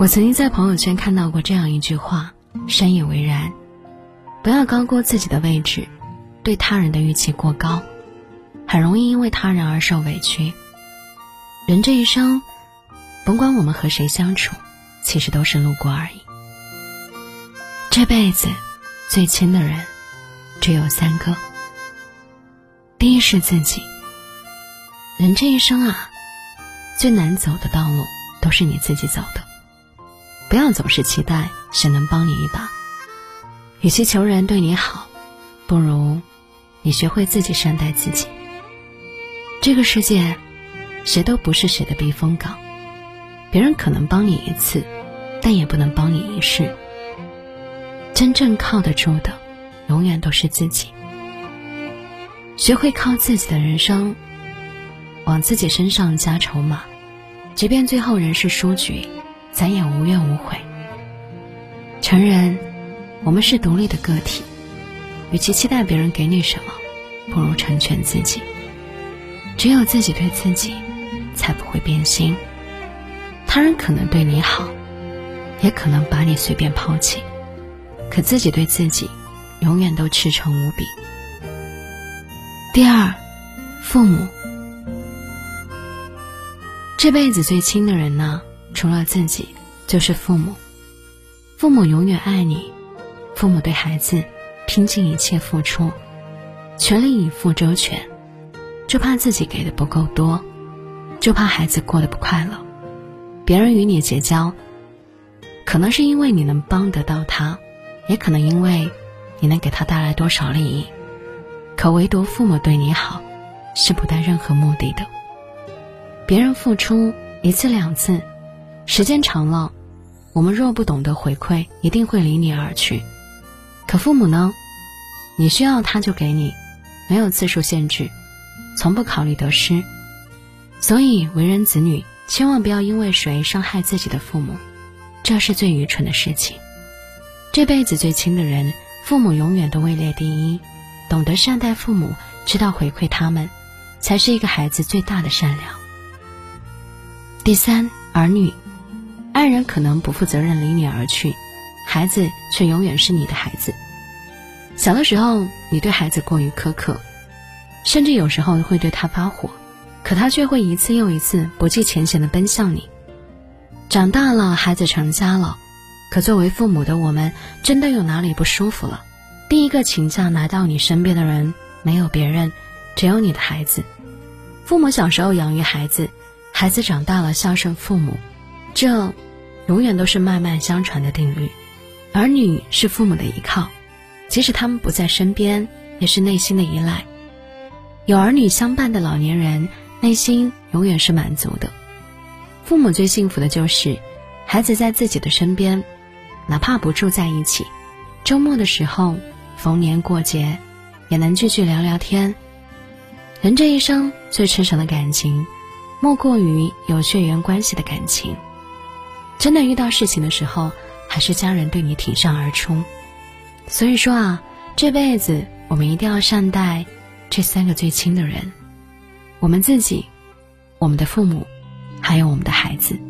我曾经在朋友圈看到过这样一句话，深以为然：不要高估自己的位置，对他人的预期过高，很容易因为他人而受委屈。人这一生，甭管我们和谁相处，其实都是路过而已。这辈子最亲的人只有三个，第一是自己。人这一生啊，最难走的道路都是你自己走的。不要总是期待谁能帮你一把，与其求人对你好，不如你学会自己善待自己。这个世界，谁都不是谁的避风港，别人可能帮你一次，但也不能帮你一世。真正靠得住的，永远都是自己。学会靠自己的人生，往自己身上加筹码，即便最后人是输局。咱也无怨无悔。承认，我们是独立的个体，与其期待别人给你什么，不如成全自己。只有自己对自己，才不会变心。他人可能对你好，也可能把你随便抛弃，可自己对自己，永远都赤诚无比。第二，父母，这辈子最亲的人呢？除了自己，就是父母。父母永远爱你，父母对孩子拼尽一切付出，全力以赴周全，就怕自己给的不够多，就怕孩子过得不快乐。别人与你结交，可能是因为你能帮得到他，也可能因为你能给他带来多少利益。可唯独父母对你好，是不带任何目的的。别人付出一次两次。时间长了，我们若不懂得回馈，一定会离你而去。可父母呢？你需要他就给你，没有次数限制，从不考虑得失。所以为人子女，千万不要因为谁伤害自己的父母，这是最愚蠢的事情。这辈子最亲的人，父母永远都位列第一。懂得善待父母，知道回馈他们，才是一个孩子最大的善良。第三，儿女。爱人可能不负责任离你而去，孩子却永远是你的孩子。小的时候，你对孩子过于苛刻，甚至有时候会对他发火，可他却会一次又一次不计前嫌的奔向你。长大了，孩子成家了，可作为父母的我们，真的有哪里不舒服了？第一个请假来到你身边的人，没有别人，只有你的孩子。父母小时候养育孩子，孩子长大了孝顺父母。这，永远都是脉脉相传的定律。儿女是父母的依靠，即使他们不在身边，也是内心的依赖。有儿女相伴的老年人，内心永远是满足的。父母最幸福的就是，孩子在自己的身边，哪怕不住在一起，周末的时候，逢年过节，也能聚聚聊聊天。人这一生最赤诚的感情，莫过于有血缘关系的感情。真的遇到事情的时候，还是家人对你挺身而出。所以说啊，这辈子我们一定要善待这三个最亲的人：我们自己、我们的父母，还有我们的孩子。